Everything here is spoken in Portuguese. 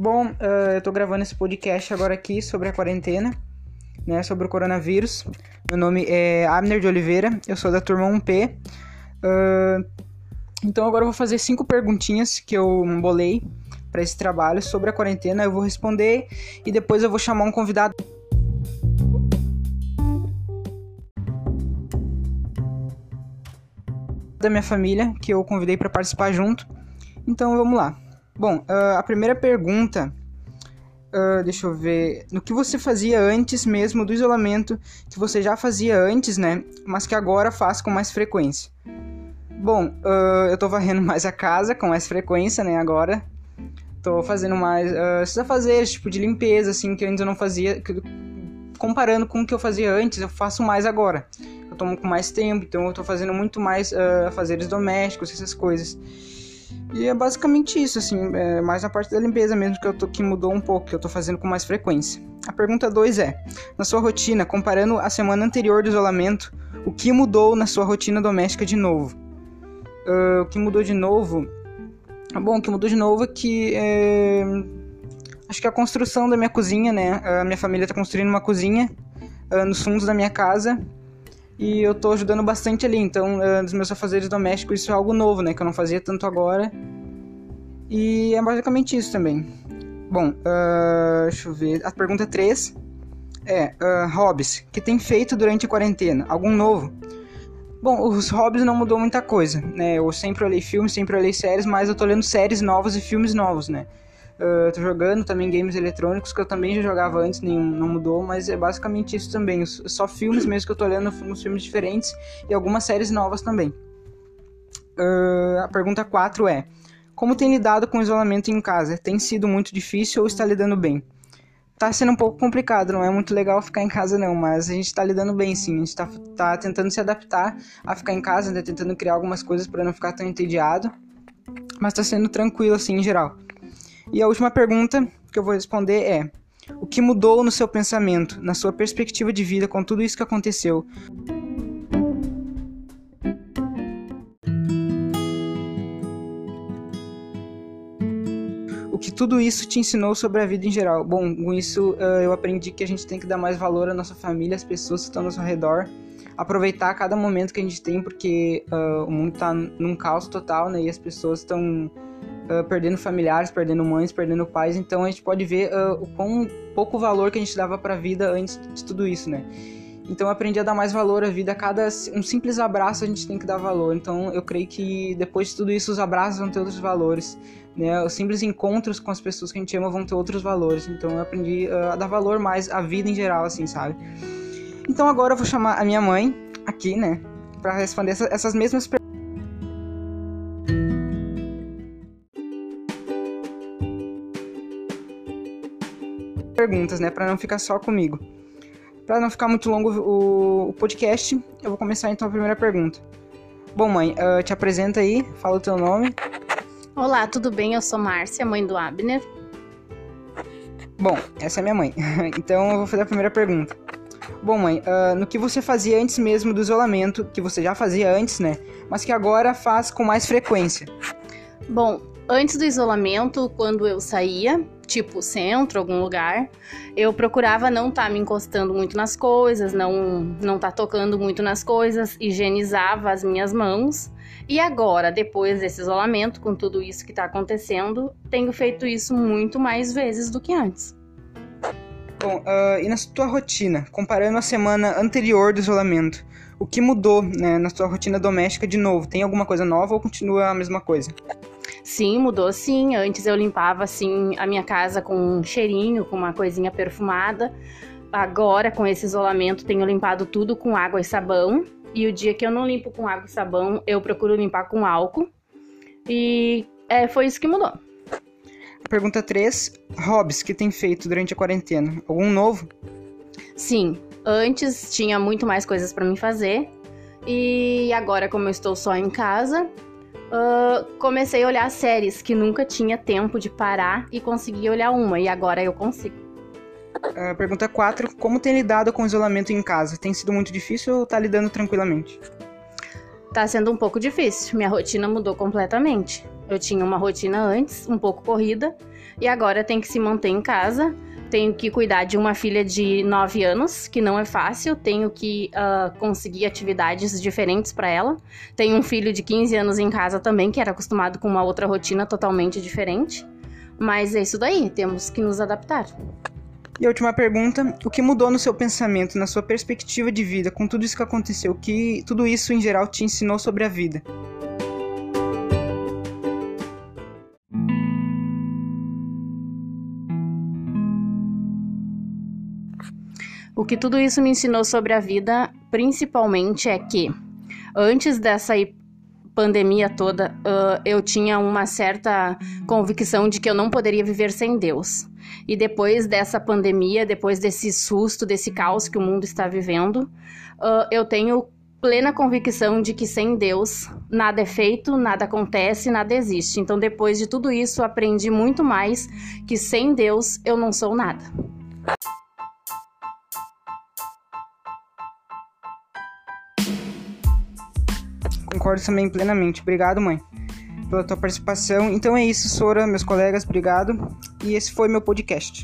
Bom, uh, eu tô gravando esse podcast agora aqui sobre a quarentena, né, sobre o coronavírus. Meu nome é Abner de Oliveira, eu sou da turma 1P. Uh, então agora eu vou fazer cinco perguntinhas que eu bolei para esse trabalho sobre a quarentena. Eu vou responder e depois eu vou chamar um convidado. Da minha família, que eu convidei para participar junto. Então vamos lá. Bom, uh, a primeira pergunta. Uh, deixa eu ver. No que você fazia antes mesmo do isolamento, que você já fazia antes, né? Mas que agora faz com mais frequência. Bom, uh, eu tô varrendo mais a casa com mais frequência, né? Agora. Tô fazendo mais. Uh, esses afazeres, tipo de limpeza, assim, que antes eu não fazia. Que, comparando com o que eu fazia antes, eu faço mais agora. Eu tomo com mais tempo, então eu tô fazendo muito mais uh, afazeres domésticos, essas coisas. E é basicamente isso, assim, é mais na parte da limpeza mesmo que eu tô, que mudou um pouco, que eu tô fazendo com mais frequência. A pergunta 2 é: na sua rotina, comparando a semana anterior do isolamento, o que mudou na sua rotina doméstica de novo? Uh, o que mudou de novo? Bom, o que mudou de novo é que é... acho que a construção da minha cozinha, né? A minha família tá construindo uma cozinha uh, nos fundos da minha casa e eu tô ajudando bastante ali. Então, uh, dos meus afazeres domésticos, isso é algo novo, né? Que eu não fazia tanto agora. E é basicamente isso também. Bom, uh, deixa eu ver. A pergunta 3 é: uh, hobbies que tem feito durante a quarentena? Algum novo? Bom, os hobbies não mudou muita coisa, né? Eu sempre olhei filmes, sempre olhei séries, mas eu tô lendo séries novas e filmes novos, né? Uh, tô jogando também games eletrônicos que eu também já jogava antes, nenhum não mudou, mas é basicamente isso também. Só filmes mesmo que eu tô lendo, uns filmes diferentes e algumas séries novas também. Uh, a pergunta 4 é: Como tem lidado com o isolamento em casa? Tem sido muito difícil ou está lidando bem? Tá sendo um pouco complicado, não é muito legal ficar em casa não, mas a gente tá lidando bem sim. A gente tá, tá tentando se adaptar a ficar em casa, né? tentando criar algumas coisas para não ficar tão entediado, mas tá sendo tranquilo assim em geral. E a última pergunta que eu vou responder é: o que mudou no seu pensamento, na sua perspectiva de vida com tudo isso que aconteceu? O que tudo isso te ensinou sobre a vida em geral? Bom, com isso uh, eu aprendi que a gente tem que dar mais valor à nossa família, às pessoas que estão ao nosso redor, aproveitar cada momento que a gente tem, porque uh, o mundo está num caos total, né? E as pessoas estão uh, perdendo familiares, perdendo mães, perdendo pais. Então a gente pode ver uh, o quão pouco valor que a gente dava para a vida antes de tudo isso, né? Então eu aprendi a dar mais valor à vida. Cada um simples abraço a gente tem que dar valor. Então eu creio que depois de tudo isso os abraços vão ter outros valores, né? Os simples encontros com as pessoas que a gente ama vão ter outros valores. Então eu aprendi uh, a dar valor mais à vida em geral, assim, sabe? Então agora eu vou chamar a minha mãe aqui, né, para responder essa, essas mesmas perguntas. Perguntas, né, para não ficar só comigo. Para não ficar muito longo o, o, podcast, eu vou começar então a primeira pergunta. Bom, mãe, uh, te apresenta aí, fala o teu nome. Olá, tudo bem? Eu sou Márcia, mãe do Abner. Bom, essa é minha mãe. então eu vou fazer a primeira pergunta. Bom, mãe, uh, no que você fazia antes mesmo do isolamento, que você já fazia antes, né? Mas que agora faz com mais frequência? Bom, antes do isolamento, quando eu saía, tipo centro, algum lugar, eu procurava não estar tá me encostando muito nas coisas, não não tá tocando muito nas coisas, higienizava as minhas mãos. E agora, depois desse isolamento, com tudo isso que está acontecendo, tenho feito isso muito mais vezes do que antes. Bom, uh, e na tua rotina, comparando a semana anterior do isolamento, o que mudou né, na tua rotina doméstica de novo? Tem alguma coisa nova ou continua a mesma coisa? Sim, mudou sim. Antes eu limpava assim a minha casa com um cheirinho, com uma coisinha perfumada. Agora, com esse isolamento, tenho limpado tudo com água e sabão. E o dia que eu não limpo com água e sabão, eu procuro limpar com álcool. E é, foi isso que mudou. Pergunta 3. Hobbies que tem feito durante a quarentena? Algum novo? Sim. Antes tinha muito mais coisas para me fazer. E agora, como eu estou só em casa, uh, comecei a olhar séries que nunca tinha tempo de parar e consegui olhar uma. E agora eu consigo. Uh, pergunta 4. Como tem lidado com o isolamento em casa? Tem sido muito difícil ou tá lidando tranquilamente? Tá sendo um pouco difícil. Minha rotina mudou completamente. Eu tinha uma rotina antes, um pouco corrida, e agora tem que se manter em casa. Tenho que cuidar de uma filha de 9 anos, que não é fácil. Tenho que uh, conseguir atividades diferentes para ela. Tenho um filho de 15 anos em casa também, que era acostumado com uma outra rotina totalmente diferente. Mas é isso daí, temos que nos adaptar. E a última pergunta: o que mudou no seu pensamento, na sua perspectiva de vida, com tudo isso que aconteceu? O que tudo isso em geral te ensinou sobre a vida? Que tudo isso me ensinou sobre a vida, principalmente, é que antes dessa pandemia toda, uh, eu tinha uma certa convicção de que eu não poderia viver sem Deus. E depois dessa pandemia, depois desse susto, desse caos que o mundo está vivendo, uh, eu tenho plena convicção de que sem Deus nada é feito, nada acontece, nada existe. Então, depois de tudo isso, aprendi muito mais que sem Deus eu não sou nada. Concordo também plenamente. Obrigado, mãe, pela tua participação. Então é isso, Sora, meus colegas, obrigado. E esse foi meu podcast.